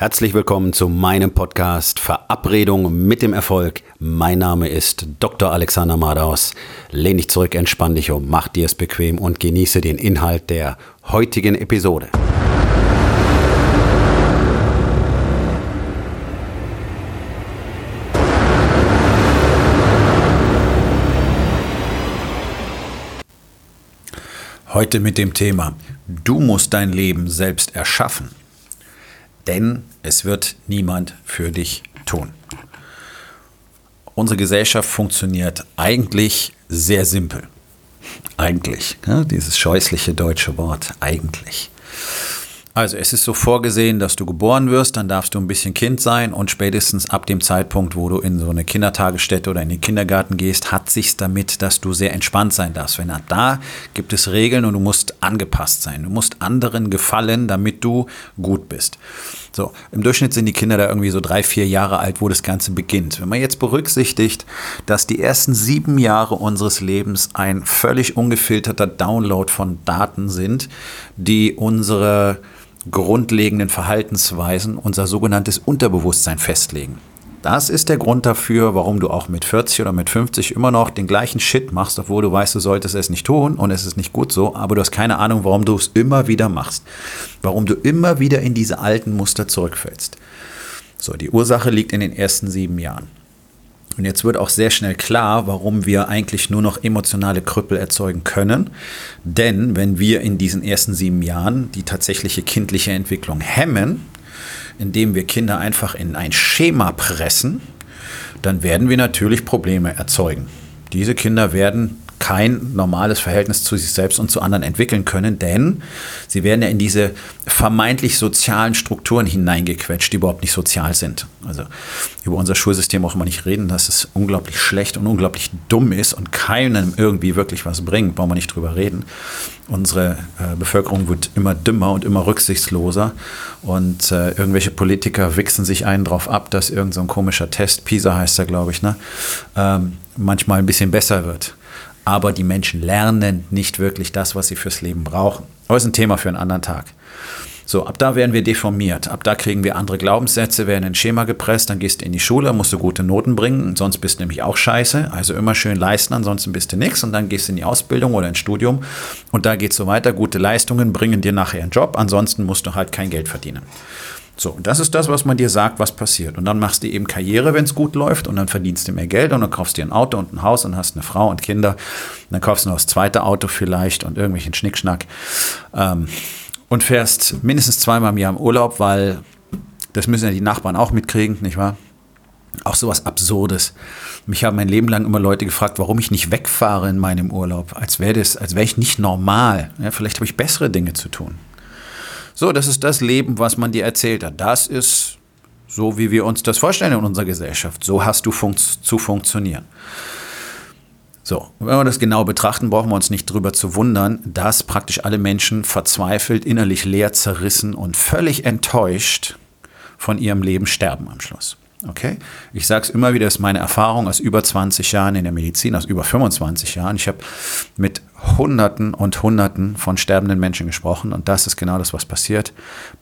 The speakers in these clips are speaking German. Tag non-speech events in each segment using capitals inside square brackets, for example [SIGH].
Herzlich willkommen zu meinem Podcast Verabredung mit dem Erfolg. Mein Name ist Dr. Alexander Madaus. Lehn dich zurück, entspann dich um, mach dir es bequem und genieße den Inhalt der heutigen Episode. Heute mit dem Thema, du musst dein Leben selbst erschaffen denn es wird niemand für dich tun. Unsere Gesellschaft funktioniert eigentlich sehr simpel. Eigentlich, ja, dieses scheußliche deutsche Wort, eigentlich. Also es ist so vorgesehen, dass du geboren wirst, dann darfst du ein bisschen Kind sein und spätestens ab dem Zeitpunkt, wo du in so eine Kindertagesstätte oder in den Kindergarten gehst, hat sich's damit, dass du sehr entspannt sein darfst. Wenn da gibt es Regeln und du musst angepasst sein. Du musst anderen gefallen, damit du gut bist. So, im Durchschnitt sind die Kinder da irgendwie so drei, vier Jahre alt, wo das Ganze beginnt. Wenn man jetzt berücksichtigt, dass die ersten sieben Jahre unseres Lebens ein völlig ungefilterter Download von Daten sind, die unsere grundlegenden Verhaltensweisen unser sogenanntes Unterbewusstsein festlegen. Das ist der Grund dafür, warum du auch mit 40 oder mit 50 immer noch den gleichen Shit machst, obwohl du weißt, du solltest es nicht tun und es ist nicht gut so, aber du hast keine Ahnung, warum du es immer wieder machst. Warum du immer wieder in diese alten Muster zurückfällst. So, die Ursache liegt in den ersten sieben Jahren. Und jetzt wird auch sehr schnell klar, warum wir eigentlich nur noch emotionale Krüppel erzeugen können. Denn wenn wir in diesen ersten sieben Jahren die tatsächliche kindliche Entwicklung hemmen, indem wir Kinder einfach in ein Schema pressen, dann werden wir natürlich Probleme erzeugen. Diese Kinder werden kein normales Verhältnis zu sich selbst und zu anderen entwickeln können, denn sie werden ja in diese vermeintlich sozialen Strukturen hineingequetscht, die überhaupt nicht sozial sind. Also über unser Schulsystem auch immer nicht reden, dass es unglaublich schlecht und unglaublich dumm ist und keinem irgendwie wirklich was bringt, brauchen wir nicht drüber reden. Unsere äh, Bevölkerung wird immer dümmer und immer rücksichtsloser und äh, irgendwelche Politiker wichsen sich einen drauf ab, dass irgendein so komischer Test, PISA heißt er, glaube ich, ne, ähm, manchmal ein bisschen besser wird aber die Menschen lernen nicht wirklich das, was sie fürs Leben brauchen. Aber ist ein Thema für einen anderen Tag. So, ab da werden wir deformiert. Ab da kriegen wir andere Glaubenssätze, werden in ein Schema gepresst, dann gehst du in die Schule, musst du gute Noten bringen, sonst bist du nämlich auch scheiße. Also immer schön leisten, ansonsten bist du nichts und dann gehst du in die Ausbildung oder ins Studium und da geht es so weiter. Gute Leistungen bringen dir nachher einen Job, ansonsten musst du halt kein Geld verdienen. So, das ist das, was man dir sagt, was passiert. Und dann machst du eben Karriere, wenn es gut läuft, und dann verdienst du mehr Geld und dann kaufst du dir ein Auto und ein Haus und hast eine Frau und Kinder. Und dann kaufst du noch das zweite Auto vielleicht und irgendwelchen Schnickschnack. Ähm, und fährst mindestens zweimal im Jahr im Urlaub, weil das müssen ja die Nachbarn auch mitkriegen, nicht wahr? Auch sowas Absurdes. Mich haben mein Leben lang immer Leute gefragt, warum ich nicht wegfahre in meinem Urlaub, als wäre das, als wäre ich nicht normal. Ja, vielleicht habe ich bessere Dinge zu tun. So, das ist das Leben, was man dir erzählt hat. Das ist so, wie wir uns das vorstellen in unserer Gesellschaft. So hast du fun zu funktionieren. So, wenn wir das genau betrachten, brauchen wir uns nicht darüber zu wundern, dass praktisch alle Menschen verzweifelt, innerlich leer, zerrissen und völlig enttäuscht von ihrem Leben sterben am Schluss. Okay? Ich sage es immer wieder, das ist meine Erfahrung aus über 20 Jahren in der Medizin, aus über 25 Jahren. Ich habe mit Hunderten und Hunderten von sterbenden Menschen gesprochen und das ist genau das, was passiert.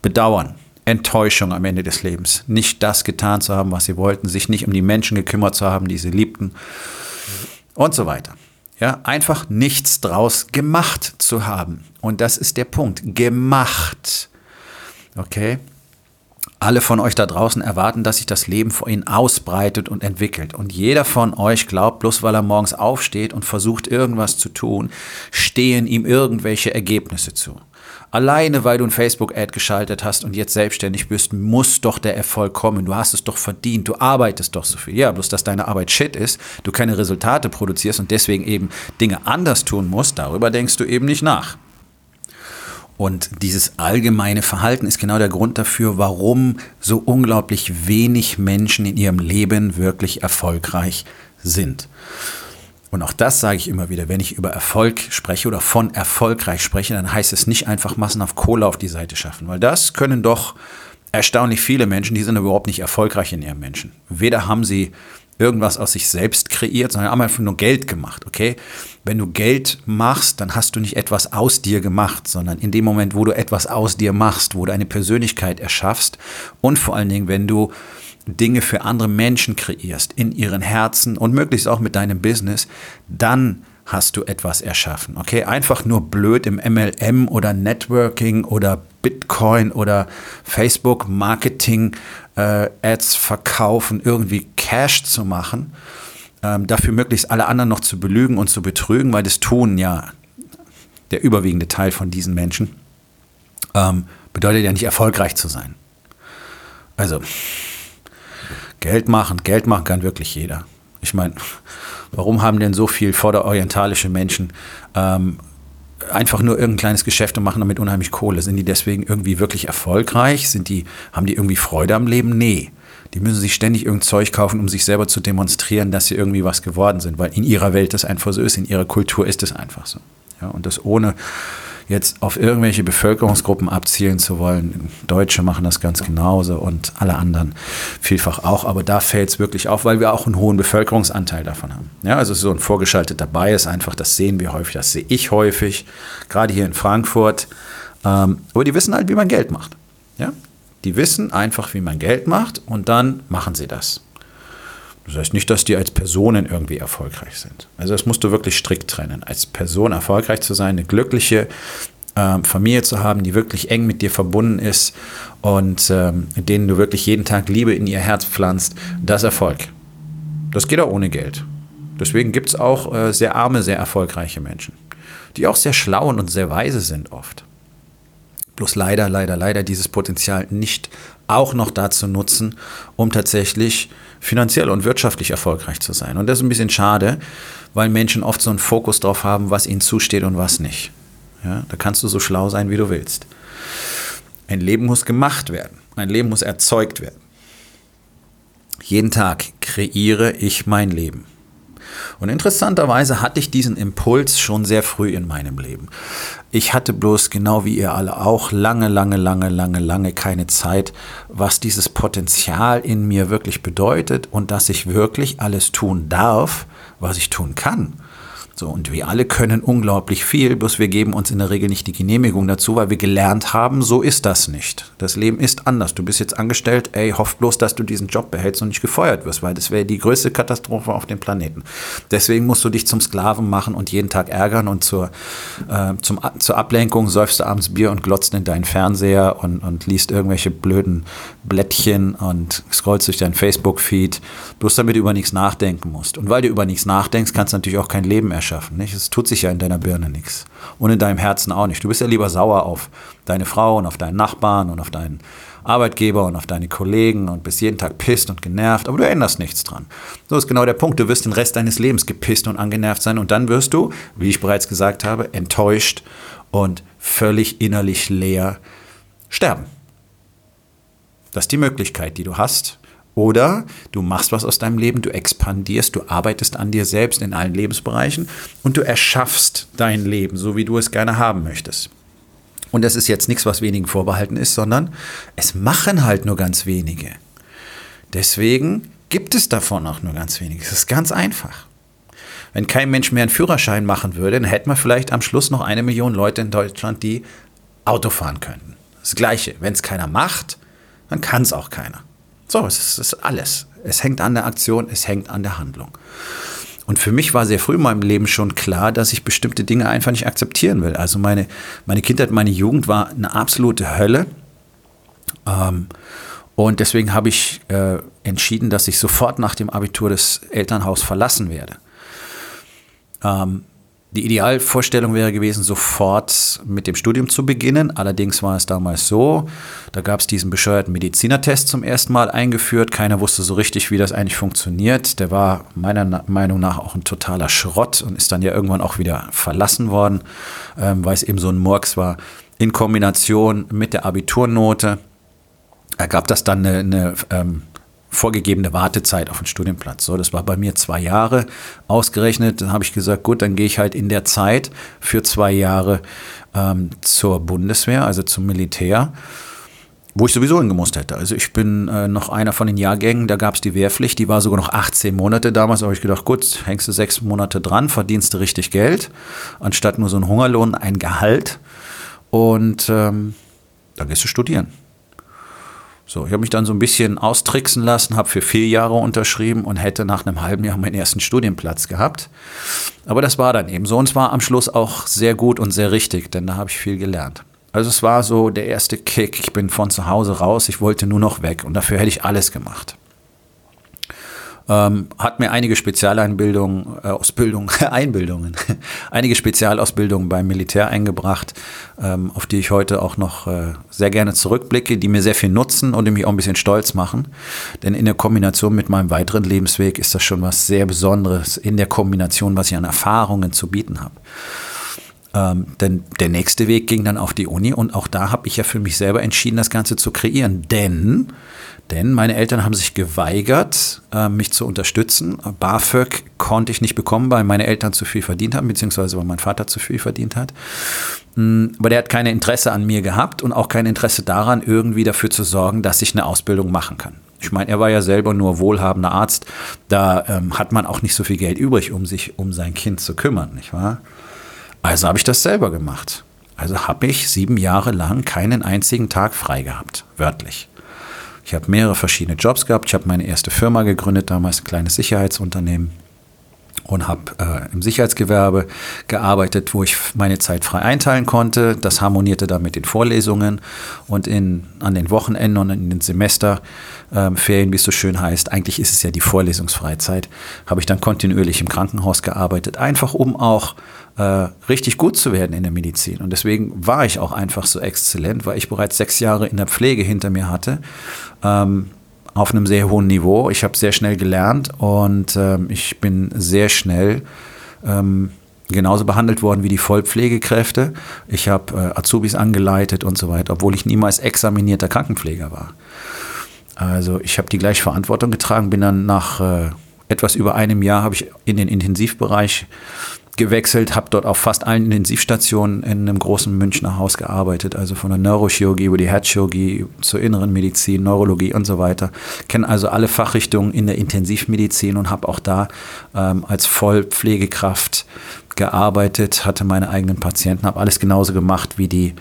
Bedauern, Enttäuschung am Ende des Lebens, nicht das getan zu haben, was sie wollten, sich nicht um die Menschen gekümmert zu haben, die sie liebten und so weiter. Ja, einfach nichts draus gemacht zu haben. Und das ist der Punkt. Gemacht. Okay? Alle von euch da draußen erwarten, dass sich das Leben vor ihnen ausbreitet und entwickelt. Und jeder von euch glaubt, bloß weil er morgens aufsteht und versucht irgendwas zu tun, stehen ihm irgendwelche Ergebnisse zu. Alleine weil du ein Facebook-Ad geschaltet hast und jetzt selbstständig bist, muss doch der Erfolg kommen. Du hast es doch verdient, du arbeitest doch so viel. Ja, bloß dass deine Arbeit shit ist, du keine Resultate produzierst und deswegen eben Dinge anders tun musst, darüber denkst du eben nicht nach. Und dieses allgemeine Verhalten ist genau der Grund dafür, warum so unglaublich wenig Menschen in ihrem Leben wirklich erfolgreich sind. Und auch das sage ich immer wieder, wenn ich über Erfolg spreche oder von erfolgreich spreche, dann heißt es nicht einfach massenhaft Kohle auf die Seite schaffen, weil das können doch erstaunlich viele Menschen, die sind überhaupt nicht erfolgreich in ihrem Menschen. Weder haben sie irgendwas aus sich selbst kreiert, sondern haben einfach nur Geld gemacht, okay? Wenn du Geld machst, dann hast du nicht etwas aus dir gemacht, sondern in dem Moment, wo du etwas aus dir machst, wo du eine Persönlichkeit erschaffst und vor allen Dingen, wenn du Dinge für andere Menschen kreierst, in ihren Herzen und möglichst auch mit deinem Business, dann hast du etwas erschaffen. Okay, einfach nur blöd im MLM oder Networking oder Bitcoin oder Facebook Marketing äh, Ads verkaufen, irgendwie Cash zu machen, ähm, dafür möglichst alle anderen noch zu belügen und zu betrügen, weil das tun ja der überwiegende Teil von diesen Menschen, ähm, bedeutet ja nicht erfolgreich zu sein. Also Geld machen, Geld machen kann wirklich jeder. Ich meine, warum haben denn so viel vorderorientalische Menschen ähm, einfach nur irgendein kleines Geschäft und machen damit unheimlich Kohle? Sind die deswegen irgendwie wirklich erfolgreich? Sind die, haben die irgendwie Freude am Leben? Nee. Die müssen sich ständig irgendein Zeug kaufen, um sich selber zu demonstrieren, dass sie irgendwie was geworden sind, weil in ihrer Welt das einfach so ist, in ihrer Kultur ist es einfach so. Ja, und das ohne jetzt auf irgendwelche Bevölkerungsgruppen abzielen zu wollen. Deutsche machen das ganz genauso und alle anderen vielfach auch. Aber da fällt es wirklich auf, weil wir auch einen hohen Bevölkerungsanteil davon haben. Ja, also so ein vorgeschalteter Bias einfach, das sehen wir häufig, das sehe ich häufig, gerade hier in Frankfurt. Ähm, aber die wissen halt, wie man Geld macht. Ja? Die wissen einfach, wie man Geld macht und dann machen sie das. Das heißt nicht, dass die als Personen irgendwie erfolgreich sind. Also das musst du wirklich strikt trennen. Als Person erfolgreich zu sein, eine glückliche ähm, Familie zu haben, die wirklich eng mit dir verbunden ist und ähm, denen du wirklich jeden Tag Liebe in ihr Herz pflanzt, das Erfolg. Das geht auch ohne Geld. Deswegen gibt es auch äh, sehr arme, sehr erfolgreiche Menschen, die auch sehr schlau und sehr weise sind oft. Bloß leider, leider, leider dieses Potenzial nicht auch noch dazu nutzen, um tatsächlich finanziell und wirtschaftlich erfolgreich zu sein. Und das ist ein bisschen schade, weil Menschen oft so einen Fokus drauf haben, was ihnen zusteht und was nicht. Ja, da kannst du so schlau sein, wie du willst. Ein Leben muss gemacht werden. Ein Leben muss erzeugt werden. Jeden Tag kreiere ich mein Leben. Und interessanterweise hatte ich diesen Impuls schon sehr früh in meinem Leben. Ich hatte bloß genau wie ihr alle auch lange, lange, lange, lange, lange keine Zeit, was dieses Potenzial in mir wirklich bedeutet und dass ich wirklich alles tun darf, was ich tun kann. So, und wir alle können unglaublich viel, bloß wir geben uns in der Regel nicht die Genehmigung dazu, weil wir gelernt haben, so ist das nicht. Das Leben ist anders. Du bist jetzt angestellt, ey, hoff bloß, dass du diesen Job behältst und nicht gefeuert wirst, weil das wäre die größte Katastrophe auf dem Planeten. Deswegen musst du dich zum Sklaven machen und jeden Tag ärgern und zur, äh, zum, zur Ablenkung säufst du abends Bier und glotzt in deinen Fernseher und, und liest irgendwelche blöden Blättchen und scrollst durch deinen Facebook-Feed, bloß damit du über nichts nachdenken musst. Und weil du über nichts nachdenkst, kannst du natürlich auch kein Leben erschaffen schaffen. Nicht? Es tut sich ja in deiner Birne nichts. Und in deinem Herzen auch nicht. Du bist ja lieber sauer auf deine Frau und auf deinen Nachbarn und auf deinen Arbeitgeber und auf deine Kollegen und bist jeden Tag pisst und genervt, aber du änderst nichts dran. So ist genau der Punkt. Du wirst den Rest deines Lebens gepisst und angenervt sein und dann wirst du, wie ich bereits gesagt habe, enttäuscht und völlig innerlich leer sterben. Das ist die Möglichkeit, die du hast, oder du machst was aus deinem Leben, du expandierst, du arbeitest an dir selbst in allen Lebensbereichen und du erschaffst dein Leben, so wie du es gerne haben möchtest. Und das ist jetzt nichts, was wenigen vorbehalten ist, sondern es machen halt nur ganz wenige. Deswegen gibt es davon auch nur ganz wenige. Es ist ganz einfach. Wenn kein Mensch mehr einen Führerschein machen würde, dann hätten wir vielleicht am Schluss noch eine Million Leute in Deutschland, die Auto fahren könnten. Das Gleiche. Wenn es keiner macht, dann kann es auch keiner. So, es ist alles. Es hängt an der Aktion, es hängt an der Handlung. Und für mich war sehr früh in meinem Leben schon klar, dass ich bestimmte Dinge einfach nicht akzeptieren will. Also meine, meine Kindheit, meine Jugend war eine absolute Hölle. Ähm, und deswegen habe ich äh, entschieden, dass ich sofort nach dem Abitur das Elternhaus verlassen werde. Ähm, die Idealvorstellung wäre gewesen, sofort mit dem Studium zu beginnen. Allerdings war es damals so, da gab es diesen bescheuerten Medizinertest zum ersten Mal eingeführt. Keiner wusste so richtig, wie das eigentlich funktioniert. Der war meiner Meinung nach auch ein totaler Schrott und ist dann ja irgendwann auch wieder verlassen worden, ähm, weil es eben so ein Murks war. In Kombination mit der Abiturnote ergab das dann eine, eine ähm, vorgegebene Wartezeit auf den Studienplatz. So, das war bei mir zwei Jahre ausgerechnet. Dann habe ich gesagt, gut, dann gehe ich halt in der Zeit für zwei Jahre ähm, zur Bundeswehr, also zum Militär. wo ich sowieso hingemusst hätte. Also ich bin äh, noch einer von den Jahrgängen, da gab es die Wehrpflicht, die war sogar noch 18 Monate damals. Da habe ich gedacht, gut, hängst du sechs Monate dran, verdienst du richtig Geld, anstatt nur so ein Hungerlohn, ein Gehalt. Und ähm, dann gehst du studieren. So, ich habe mich dann so ein bisschen austricksen lassen, habe für vier Jahre unterschrieben und hätte nach einem halben Jahr meinen ersten Studienplatz gehabt. Aber das war dann eben so und es war am Schluss auch sehr gut und sehr richtig, denn da habe ich viel gelernt. Also es war so der erste Kick. Ich bin von zu Hause raus, ich wollte nur noch weg und dafür hätte ich alles gemacht. Ähm, hat mir einige Spezialeinbildungen, äh, Ausbildung, [LAUGHS] Einbildungen, [LAUGHS] einige Spezialausbildungen beim Militär eingebracht, ähm, auf die ich heute auch noch äh, sehr gerne zurückblicke, die mir sehr viel nutzen und die mich auch ein bisschen stolz machen. Denn in der Kombination mit meinem weiteren Lebensweg ist das schon was sehr Besonderes in der Kombination, was ich an Erfahrungen zu bieten habe. Ähm, denn der nächste Weg ging dann auf die Uni und auch da habe ich ja für mich selber entschieden, das Ganze zu kreieren. Denn, denn meine Eltern haben sich geweigert, äh, mich zu unterstützen. BAföG konnte ich nicht bekommen, weil meine Eltern zu viel verdient haben, beziehungsweise weil mein Vater zu viel verdient hat. Mm, aber der hat kein Interesse an mir gehabt und auch kein Interesse daran, irgendwie dafür zu sorgen, dass ich eine Ausbildung machen kann. Ich meine, er war ja selber nur wohlhabender Arzt. Da ähm, hat man auch nicht so viel Geld übrig, um sich um sein Kind zu kümmern, nicht wahr? Also habe ich das selber gemacht. Also habe ich sieben Jahre lang keinen einzigen Tag frei gehabt, wörtlich. Ich habe mehrere verschiedene Jobs gehabt. Ich habe meine erste Firma gegründet, damals ein kleines Sicherheitsunternehmen und habe äh, im Sicherheitsgewerbe gearbeitet, wo ich meine Zeit frei einteilen konnte. Das harmonierte dann mit den Vorlesungen und in, an den Wochenenden und in den Semesterferien, äh, wie es so schön heißt, eigentlich ist es ja die Vorlesungsfreizeit, habe ich dann kontinuierlich im Krankenhaus gearbeitet, einfach um auch äh, richtig gut zu werden in der Medizin. Und deswegen war ich auch einfach so exzellent, weil ich bereits sechs Jahre in der Pflege hinter mir hatte. Ähm, auf einem sehr hohen Niveau. Ich habe sehr schnell gelernt und ähm, ich bin sehr schnell ähm, genauso behandelt worden wie die Vollpflegekräfte. Ich habe äh, Azubis angeleitet und so weiter, obwohl ich niemals examinierter Krankenpfleger war. Also ich habe die gleiche Verantwortung getragen, bin dann nach äh, etwas über einem Jahr habe ich in den Intensivbereich gewechselt, habe dort auf fast allen Intensivstationen in einem großen Münchner Haus gearbeitet, also von der Neurochirurgie über die Herzchirurgie zur inneren Medizin, Neurologie und so weiter. Kenne also alle Fachrichtungen in der Intensivmedizin und habe auch da ähm, als Vollpflegekraft gearbeitet, hatte meine eigenen Patienten, habe alles genauso gemacht wie die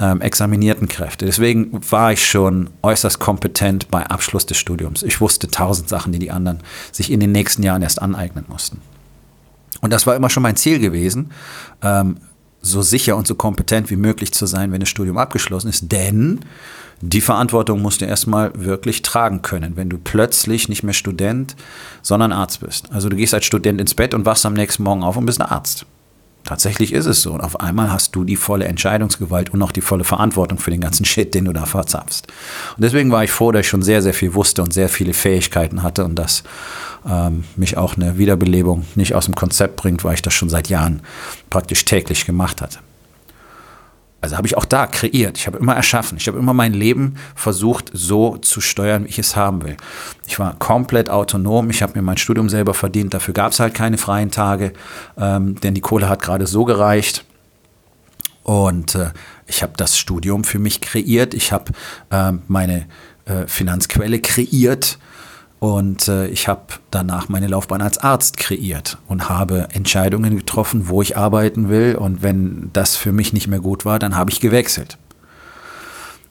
ähm, examinierten Kräfte. Deswegen war ich schon äußerst kompetent bei Abschluss des Studiums. Ich wusste tausend Sachen, die die anderen sich in den nächsten Jahren erst aneignen mussten. Und das war immer schon mein Ziel gewesen, ähm, so sicher und so kompetent wie möglich zu sein, wenn das Studium abgeschlossen ist. Denn die Verantwortung musst du erstmal wirklich tragen können, wenn du plötzlich nicht mehr Student, sondern Arzt bist. Also du gehst als Student ins Bett und wachst am nächsten Morgen auf und bist ein Arzt. Tatsächlich ist es so. Und auf einmal hast du die volle Entscheidungsgewalt und auch die volle Verantwortung für den ganzen [LAUGHS] Shit, den du da verzapfst. Und deswegen war ich froh, dass ich schon sehr, sehr viel wusste und sehr viele Fähigkeiten hatte und dass ähm, mich auch eine Wiederbelebung nicht aus dem Konzept bringt, weil ich das schon seit Jahren praktisch täglich gemacht hatte. Also habe ich auch da kreiert. Ich habe immer erschaffen. Ich habe immer mein Leben versucht, so zu steuern, wie ich es haben will. Ich war komplett autonom. Ich habe mir mein Studium selber verdient. Dafür gab es halt keine freien Tage, ähm, denn die Kohle hat gerade so gereicht. Und äh, ich habe das Studium für mich kreiert. Ich habe äh, meine äh, Finanzquelle kreiert. Und äh, ich habe danach meine Laufbahn als Arzt kreiert und habe Entscheidungen getroffen, wo ich arbeiten will. Und wenn das für mich nicht mehr gut war, dann habe ich gewechselt.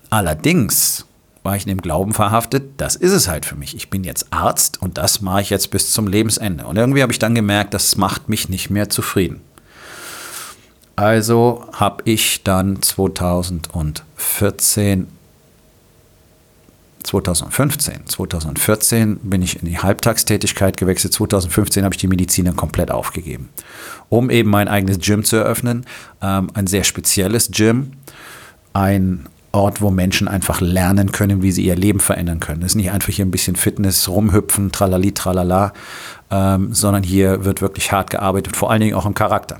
Allerdings war ich in dem Glauben verhaftet, das ist es halt für mich. Ich bin jetzt Arzt und das mache ich jetzt bis zum Lebensende. Und irgendwie habe ich dann gemerkt, das macht mich nicht mehr zufrieden. Also habe ich dann 2014 2015. 2014 bin ich in die Halbtagstätigkeit gewechselt. 2015 habe ich die Medizin dann komplett aufgegeben, um eben mein eigenes Gym zu eröffnen. Ähm, ein sehr spezielles Gym. Ein Ort, wo Menschen einfach lernen können, wie sie ihr Leben verändern können. Es ist nicht einfach hier ein bisschen Fitness, rumhüpfen, tralali, tralala, ähm, sondern hier wird wirklich hart gearbeitet, vor allen Dingen auch im Charakter.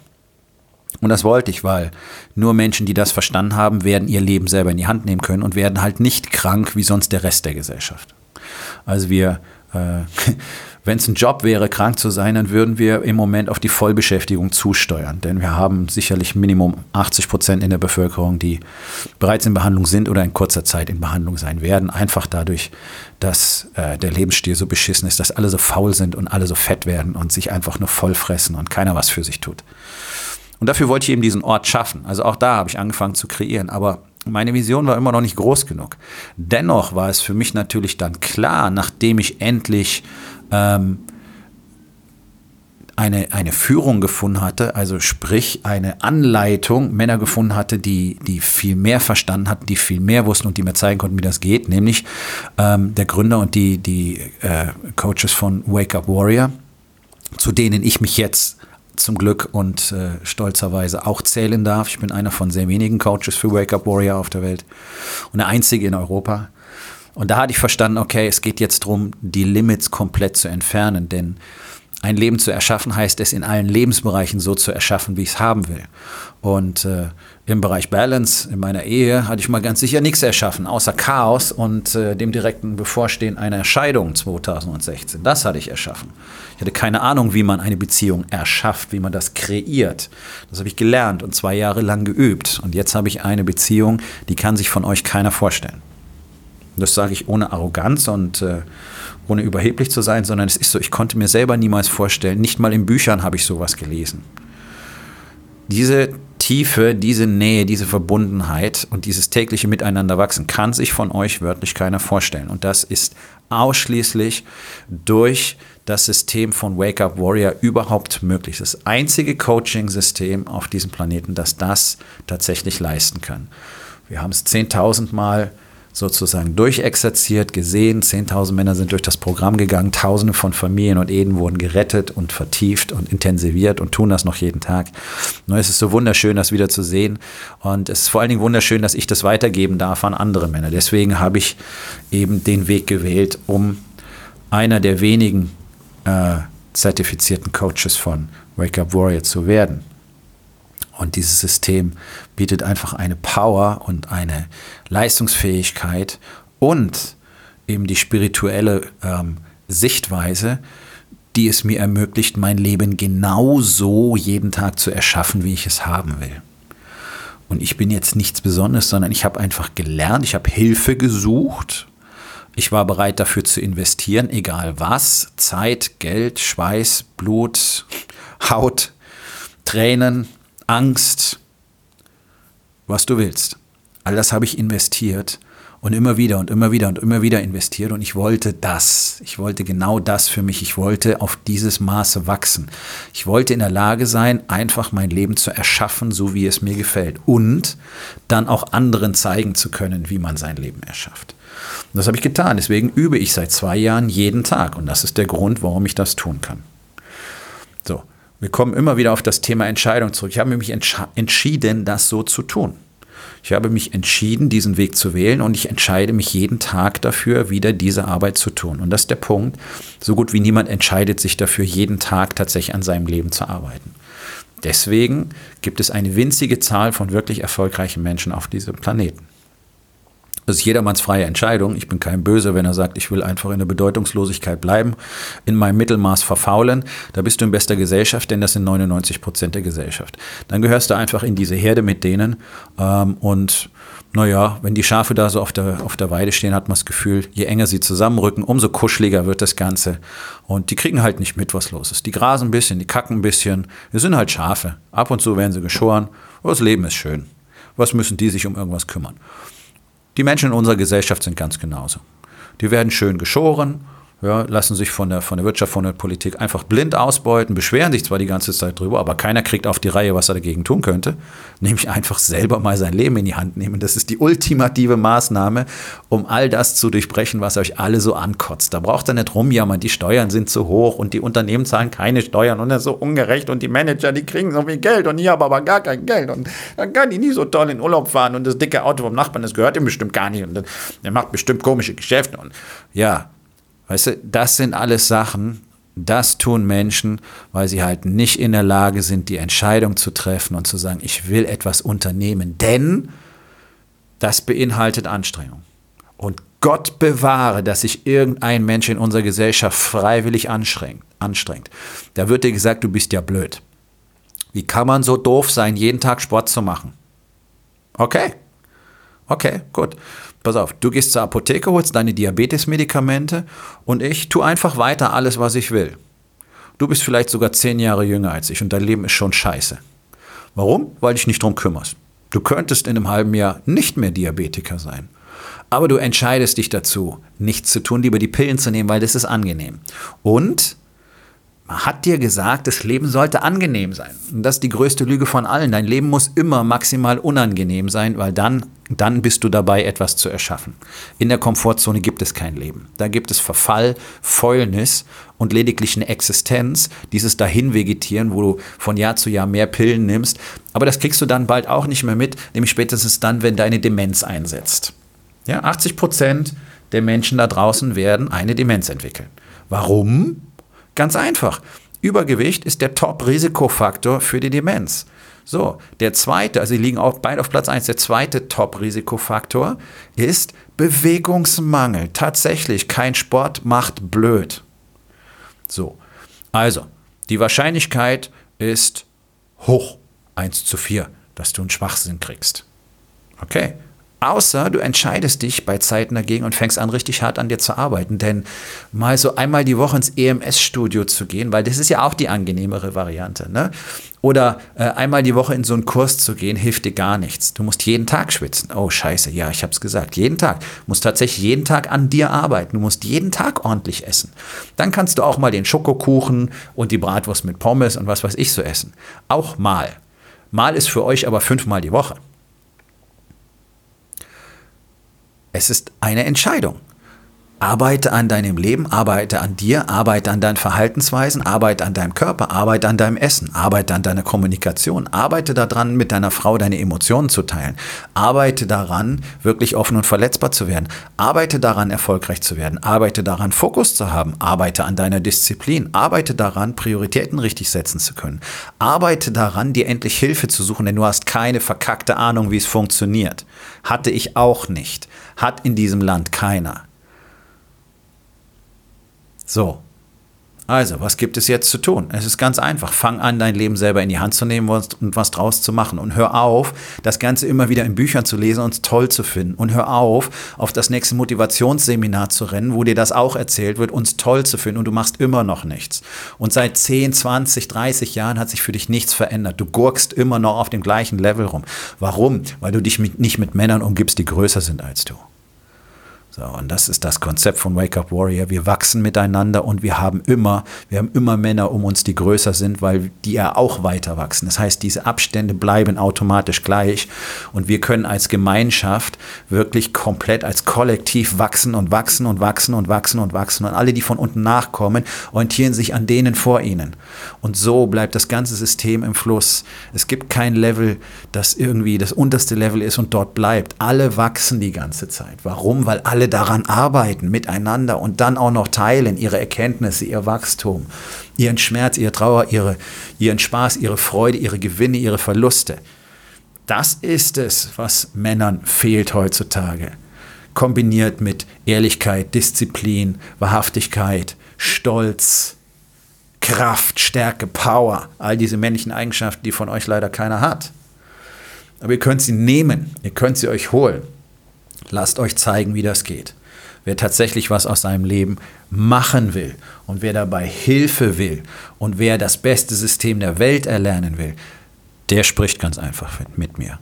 Und das wollte ich, weil nur Menschen, die das verstanden haben, werden ihr Leben selber in die Hand nehmen können und werden halt nicht krank wie sonst der Rest der Gesellschaft. Also wir, äh, [LAUGHS] Wenn es ein Job wäre, krank zu sein, dann würden wir im Moment auf die Vollbeschäftigung zusteuern. Denn wir haben sicherlich Minimum 80 Prozent in der Bevölkerung, die bereits in Behandlung sind oder in kurzer Zeit in Behandlung sein werden. Einfach dadurch, dass äh, der Lebensstil so beschissen ist, dass alle so faul sind und alle so fett werden und sich einfach nur vollfressen und keiner was für sich tut. Und dafür wollte ich eben diesen Ort schaffen. Also auch da habe ich angefangen zu kreieren. Aber meine Vision war immer noch nicht groß genug. Dennoch war es für mich natürlich dann klar, nachdem ich endlich ähm, eine, eine Führung gefunden hatte, also sprich eine Anleitung, Männer gefunden hatte, die, die viel mehr verstanden hatten, die viel mehr wussten und die mir zeigen konnten, wie das geht, nämlich ähm, der Gründer und die, die äh, Coaches von Wake Up Warrior, zu denen ich mich jetzt zum Glück und äh, stolzerweise auch zählen darf. Ich bin einer von sehr wenigen Coaches für Wake Up Warrior auf der Welt und der einzige in Europa. Und da hatte ich verstanden, okay, es geht jetzt darum, die Limits komplett zu entfernen, denn ein Leben zu erschaffen heißt es in allen Lebensbereichen so zu erschaffen, wie ich es haben will. Und äh, im Bereich Balance in meiner Ehe hatte ich mal ganz sicher nichts erschaffen, außer Chaos und äh, dem direkten Bevorstehen einer Scheidung 2016. Das hatte ich erschaffen. Ich hatte keine Ahnung, wie man eine Beziehung erschafft, wie man das kreiert. Das habe ich gelernt und zwei Jahre lang geübt. Und jetzt habe ich eine Beziehung, die kann sich von euch keiner vorstellen. Das sage ich ohne Arroganz und äh, ohne überheblich zu sein, sondern es ist so, ich konnte mir selber niemals vorstellen, nicht mal in Büchern habe ich sowas gelesen. Diese Tiefe, diese Nähe, diese Verbundenheit und dieses tägliche Miteinander wachsen kann sich von euch wörtlich keiner vorstellen. Und das ist ausschließlich durch das System von Wake Up Warrior überhaupt möglich. Das einzige Coaching-System auf diesem Planeten, das das tatsächlich leisten kann. Wir haben es 10.000 Mal sozusagen durchexerziert, gesehen. 10.000 Männer sind durch das Programm gegangen. Tausende von Familien und Ehen wurden gerettet und vertieft und intensiviert und tun das noch jeden Tag. Und es ist so wunderschön, das wieder zu sehen. Und es ist vor allen Dingen wunderschön, dass ich das weitergeben darf an andere Männer. Deswegen habe ich eben den Weg gewählt, um einer der wenigen äh, zertifizierten Coaches von Wake Up Warrior zu werden. Und dieses System bietet einfach eine Power und eine Leistungsfähigkeit und eben die spirituelle ähm, Sichtweise, die es mir ermöglicht, mein Leben genauso jeden Tag zu erschaffen, wie ich es haben will. Und ich bin jetzt nichts Besonderes, sondern ich habe einfach gelernt, ich habe Hilfe gesucht. Ich war bereit dafür zu investieren, egal was, Zeit, Geld, Schweiß, Blut, [LAUGHS] Haut, Tränen, Angst, was du willst. All das habe ich investiert und immer wieder und immer wieder und immer wieder investiert und ich wollte das. Ich wollte genau das für mich. Ich wollte auf dieses Maße wachsen. Ich wollte in der Lage sein, einfach mein Leben zu erschaffen, so wie es mir gefällt und dann auch anderen zeigen zu können, wie man sein Leben erschafft. Und das habe ich getan. Deswegen übe ich seit zwei Jahren jeden Tag und das ist der Grund, warum ich das tun kann. So. Wir kommen immer wieder auf das Thema Entscheidung zurück. Ich habe mich entschieden, das so zu tun. Ich habe mich entschieden, diesen Weg zu wählen und ich entscheide mich jeden Tag dafür, wieder diese Arbeit zu tun. Und das ist der Punkt. So gut wie niemand entscheidet sich dafür, jeden Tag tatsächlich an seinem Leben zu arbeiten. Deswegen gibt es eine winzige Zahl von wirklich erfolgreichen Menschen auf diesem Planeten. Das ist jedermanns freie Entscheidung. Ich bin kein Böse, wenn er sagt, ich will einfach in der Bedeutungslosigkeit bleiben, in meinem Mittelmaß verfaulen. Da bist du in bester Gesellschaft, denn das sind 99 Prozent der Gesellschaft. Dann gehörst du einfach in diese Herde mit denen. Ähm, und naja, wenn die Schafe da so auf der, auf der Weide stehen, hat man das Gefühl, je enger sie zusammenrücken, umso kuscheliger wird das Ganze. Und die kriegen halt nicht mit, was los ist. Die grasen ein bisschen, die kacken ein bisschen. Wir sind halt Schafe. Ab und zu werden sie geschoren. Aber das Leben ist schön. Was müssen die sich um irgendwas kümmern? Die Menschen in unserer Gesellschaft sind ganz genauso. Die werden schön geschoren, ja, lassen sich von der, von der Wirtschaft, von der Politik einfach blind ausbeuten, beschweren sich zwar die ganze Zeit drüber, aber keiner kriegt auf die Reihe, was er dagegen tun könnte, nämlich einfach selber mal sein Leben in die Hand nehmen. Das ist die ultimative Maßnahme, um all das zu durchbrechen, was euch alle so ankotzt. Da braucht ihr nicht rumjammern, die Steuern sind zu hoch und die Unternehmen zahlen keine Steuern und das ist so ungerecht und die Manager, die kriegen so viel Geld und ich habe aber gar kein Geld und dann kann die nie so toll in Urlaub fahren und das dicke Auto vom Nachbarn, das gehört ihm bestimmt gar nicht und der macht bestimmt komische Geschäfte und ja, Weißt du, das sind alles Sachen, das tun Menschen, weil sie halt nicht in der Lage sind, die Entscheidung zu treffen und zu sagen, ich will etwas unternehmen, denn das beinhaltet Anstrengung. Und Gott bewahre, dass sich irgendein Mensch in unserer Gesellschaft freiwillig anstrengt. anstrengt. Da wird dir gesagt, du bist ja blöd. Wie kann man so doof sein, jeden Tag Sport zu machen? Okay. Okay, gut. Pass auf, du gehst zur Apotheke, holst deine Diabetesmedikamente und ich tue einfach weiter alles, was ich will. Du bist vielleicht sogar zehn Jahre jünger als ich und dein Leben ist schon scheiße. Warum? Weil dich nicht drum kümmerst. Du könntest in einem halben Jahr nicht mehr Diabetiker sein. Aber du entscheidest dich dazu, nichts zu tun, lieber die Pillen zu nehmen, weil das ist angenehm. Und man hat dir gesagt, das Leben sollte angenehm sein. Und das ist die größte Lüge von allen. Dein Leben muss immer maximal unangenehm sein, weil dann, dann bist du dabei, etwas zu erschaffen. In der Komfortzone gibt es kein Leben. Da gibt es Verfall, Fäulnis und lediglich eine Existenz, dieses Dahinvegetieren, wo du von Jahr zu Jahr mehr Pillen nimmst. Aber das kriegst du dann bald auch nicht mehr mit, nämlich spätestens dann, wenn deine Demenz einsetzt. Ja, 80 Prozent der Menschen da draußen werden eine Demenz entwickeln. Warum? Ganz einfach. Übergewicht ist der Top-Risikofaktor für die Demenz. So, der zweite, also sie liegen auch beide auf Platz 1, der zweite Top-Risikofaktor ist Bewegungsmangel. Tatsächlich, kein Sport macht blöd. So, also, die Wahrscheinlichkeit ist hoch, 1 zu 4, dass du einen Schwachsinn kriegst. Okay, Außer du entscheidest dich bei Zeiten dagegen und fängst an, richtig hart an dir zu arbeiten. Denn mal so einmal die Woche ins EMS-Studio zu gehen, weil das ist ja auch die angenehmere Variante. Ne? Oder äh, einmal die Woche in so einen Kurs zu gehen, hilft dir gar nichts. Du musst jeden Tag schwitzen. Oh scheiße, ja, ich habe es gesagt. Jeden Tag. Du musst tatsächlich jeden Tag an dir arbeiten. Du musst jeden Tag ordentlich essen. Dann kannst du auch mal den Schokokuchen und die Bratwurst mit Pommes und was weiß ich so essen. Auch mal. Mal ist für euch aber fünfmal die Woche. Es ist eine Entscheidung. Arbeite an deinem Leben, arbeite an dir, arbeite an deinen Verhaltensweisen, arbeite an deinem Körper, arbeite an deinem Essen, arbeite an deiner Kommunikation, arbeite daran, mit deiner Frau deine Emotionen zu teilen, arbeite daran, wirklich offen und verletzbar zu werden, arbeite daran, erfolgreich zu werden, arbeite daran, Fokus zu haben, arbeite an deiner Disziplin, arbeite daran, Prioritäten richtig setzen zu können, arbeite daran, dir endlich Hilfe zu suchen, denn du hast keine verkackte Ahnung, wie es funktioniert. Hatte ich auch nicht. Hat in diesem Land keiner. So. Also, was gibt es jetzt zu tun? Es ist ganz einfach. Fang an, dein Leben selber in die Hand zu nehmen und was draus zu machen. Und hör auf, das Ganze immer wieder in Büchern zu lesen und es toll zu finden. Und hör auf, auf das nächste Motivationsseminar zu rennen, wo dir das auch erzählt wird, uns toll zu finden und du machst immer noch nichts. Und seit 10, 20, 30 Jahren hat sich für dich nichts verändert. Du gurkst immer noch auf dem gleichen Level rum. Warum? Weil du dich mit, nicht mit Männern umgibst, die größer sind als du. So, und das ist das Konzept von Wake Up Warrior. Wir wachsen miteinander und wir haben immer, wir haben immer Männer um uns, die größer sind, weil die ja auch weiter wachsen. Das heißt, diese Abstände bleiben automatisch gleich und wir können als Gemeinschaft wirklich komplett als Kollektiv wachsen und wachsen und wachsen und wachsen und wachsen und alle, die von unten nachkommen, orientieren sich an denen vor ihnen. Und so bleibt das ganze System im Fluss. Es gibt kein Level, das irgendwie das unterste Level ist und dort bleibt. Alle wachsen die ganze Zeit. Warum? Weil alle daran arbeiten, miteinander und dann auch noch teilen, ihre Erkenntnisse, ihr Wachstum, ihren Schmerz, ihre Trauer, ihre, ihren Spaß, ihre Freude, ihre Gewinne, ihre Verluste. Das ist es, was Männern fehlt heutzutage. Kombiniert mit Ehrlichkeit, Disziplin, Wahrhaftigkeit, Stolz, Kraft, Stärke, Power, all diese männlichen Eigenschaften, die von euch leider keiner hat. Aber ihr könnt sie nehmen, ihr könnt sie euch holen. Lasst euch zeigen, wie das geht. Wer tatsächlich was aus seinem Leben machen will und wer dabei Hilfe will und wer das beste System der Welt erlernen will, der spricht ganz einfach mit mir.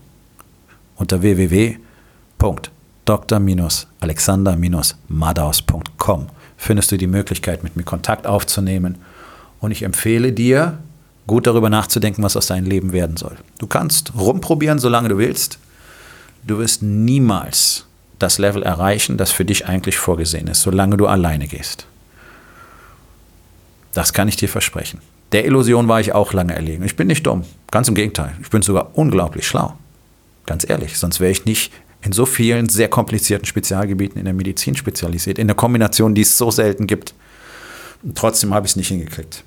Unter www.dr-alexander-madaus.com findest du die Möglichkeit, mit mir Kontakt aufzunehmen. Und ich empfehle dir, gut darüber nachzudenken, was aus deinem Leben werden soll. Du kannst rumprobieren, solange du willst. Du wirst niemals das Level erreichen, das für dich eigentlich vorgesehen ist, solange du alleine gehst. Das kann ich dir versprechen. Der Illusion war ich auch lange erlegen. Ich bin nicht dumm, ganz im Gegenteil. Ich bin sogar unglaublich schlau. Ganz ehrlich, sonst wäre ich nicht in so vielen sehr komplizierten Spezialgebieten in der Medizin spezialisiert, in der Kombination, die es so selten gibt. Und trotzdem habe ich es nicht hingekriegt.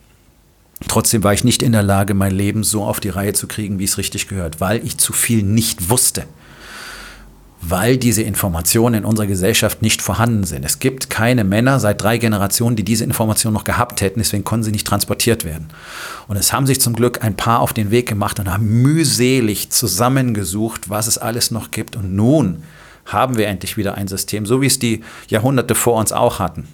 Trotzdem war ich nicht in der Lage, mein Leben so auf die Reihe zu kriegen, wie es richtig gehört, weil ich zu viel nicht wusste. Weil diese Informationen in unserer Gesellschaft nicht vorhanden sind. Es gibt keine Männer seit drei Generationen, die diese Informationen noch gehabt hätten, deswegen konnten sie nicht transportiert werden. Und es haben sich zum Glück ein paar auf den Weg gemacht und haben mühselig zusammengesucht, was es alles noch gibt. Und nun haben wir endlich wieder ein System, so wie es die Jahrhunderte vor uns auch hatten,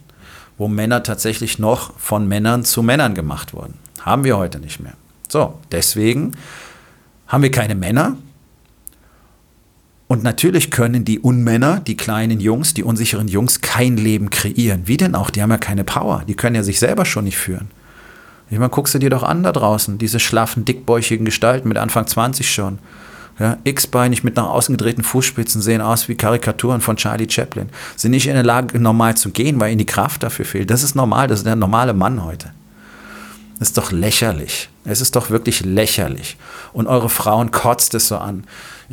wo Männer tatsächlich noch von Männern zu Männern gemacht wurden. Haben wir heute nicht mehr. So, deswegen haben wir keine Männer, und natürlich können die Unmänner, die kleinen Jungs, die unsicheren Jungs kein Leben kreieren. Wie denn auch? Die haben ja keine Power. Die können ja sich selber schon nicht führen. Ich meine, guckst du dir doch an da draußen, diese schlaffen, dickbäuchigen Gestalten mit Anfang 20 schon. Ja, X-beinig mit nach außen gedrehten Fußspitzen sehen aus wie Karikaturen von Charlie Chaplin. Sind nicht in der Lage, normal zu gehen, weil ihnen die Kraft dafür fehlt. Das ist normal, das ist der normale Mann heute. Das ist doch lächerlich. Es ist doch wirklich lächerlich. Und eure Frauen kotzt es so an.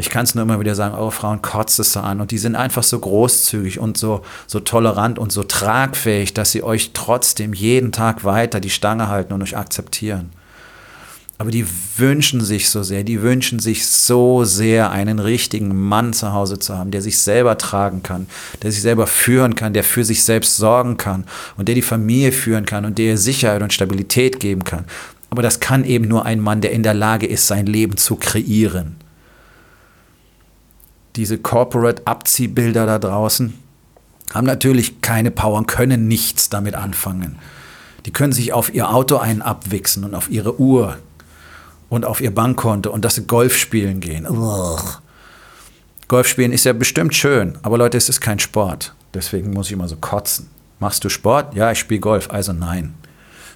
Ich kann es nur immer wieder sagen, eure Frauen kotzt es so an. Und die sind einfach so großzügig und so, so tolerant und so tragfähig, dass sie euch trotzdem jeden Tag weiter die Stange halten und euch akzeptieren. Aber die wünschen sich so sehr, die wünschen sich so sehr, einen richtigen Mann zu Hause zu haben, der sich selber tragen kann, der sich selber führen kann, der für sich selbst sorgen kann und der die Familie führen kann und der Sicherheit und Stabilität geben kann. Aber das kann eben nur ein Mann, der in der Lage ist, sein Leben zu kreieren. Diese Corporate-Abziehbilder da draußen haben natürlich keine Power und können nichts damit anfangen. Die können sich auf ihr Auto einen abwichsen und auf ihre Uhr und auf ihr Bankkonto und dass sie Golf spielen gehen. Ugh. Golf spielen ist ja bestimmt schön, aber Leute, es ist kein Sport. Deswegen muss ich immer so kotzen. Machst du Sport? Ja, ich spiele Golf. Also nein.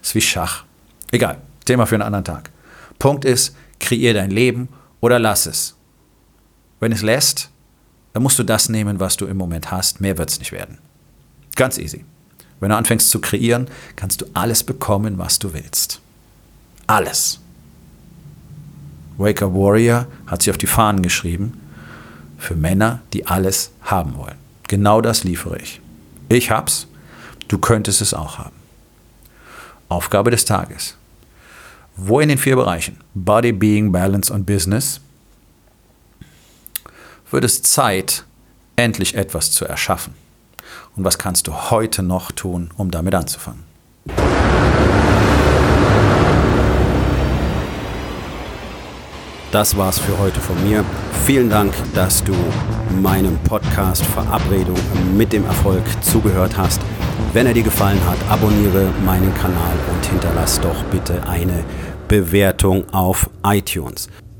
ist wie Schach. Egal. Thema für einen anderen Tag. Punkt ist, kreier dein Leben oder lass es. Wenn es lässt, dann musst du das nehmen, was du im Moment hast. Mehr wird es nicht werden. Ganz easy. Wenn du anfängst zu kreieren, kannst du alles bekommen, was du willst. Alles. Waker Warrior hat sich auf die Fahnen geschrieben, für Männer, die alles haben wollen. Genau das liefere ich. Ich hab's, du könntest es auch haben. Aufgabe des Tages. Wo in den vier Bereichen Body, Being, Balance und Business wird es Zeit, endlich etwas zu erschaffen? Und was kannst du heute noch tun, um damit anzufangen? Das war's für heute von mir. Vielen Dank, dass du meinem Podcast Verabredung mit dem Erfolg zugehört hast. Wenn er dir gefallen hat, abonniere meinen Kanal und hinterlass doch bitte eine Bewertung auf iTunes.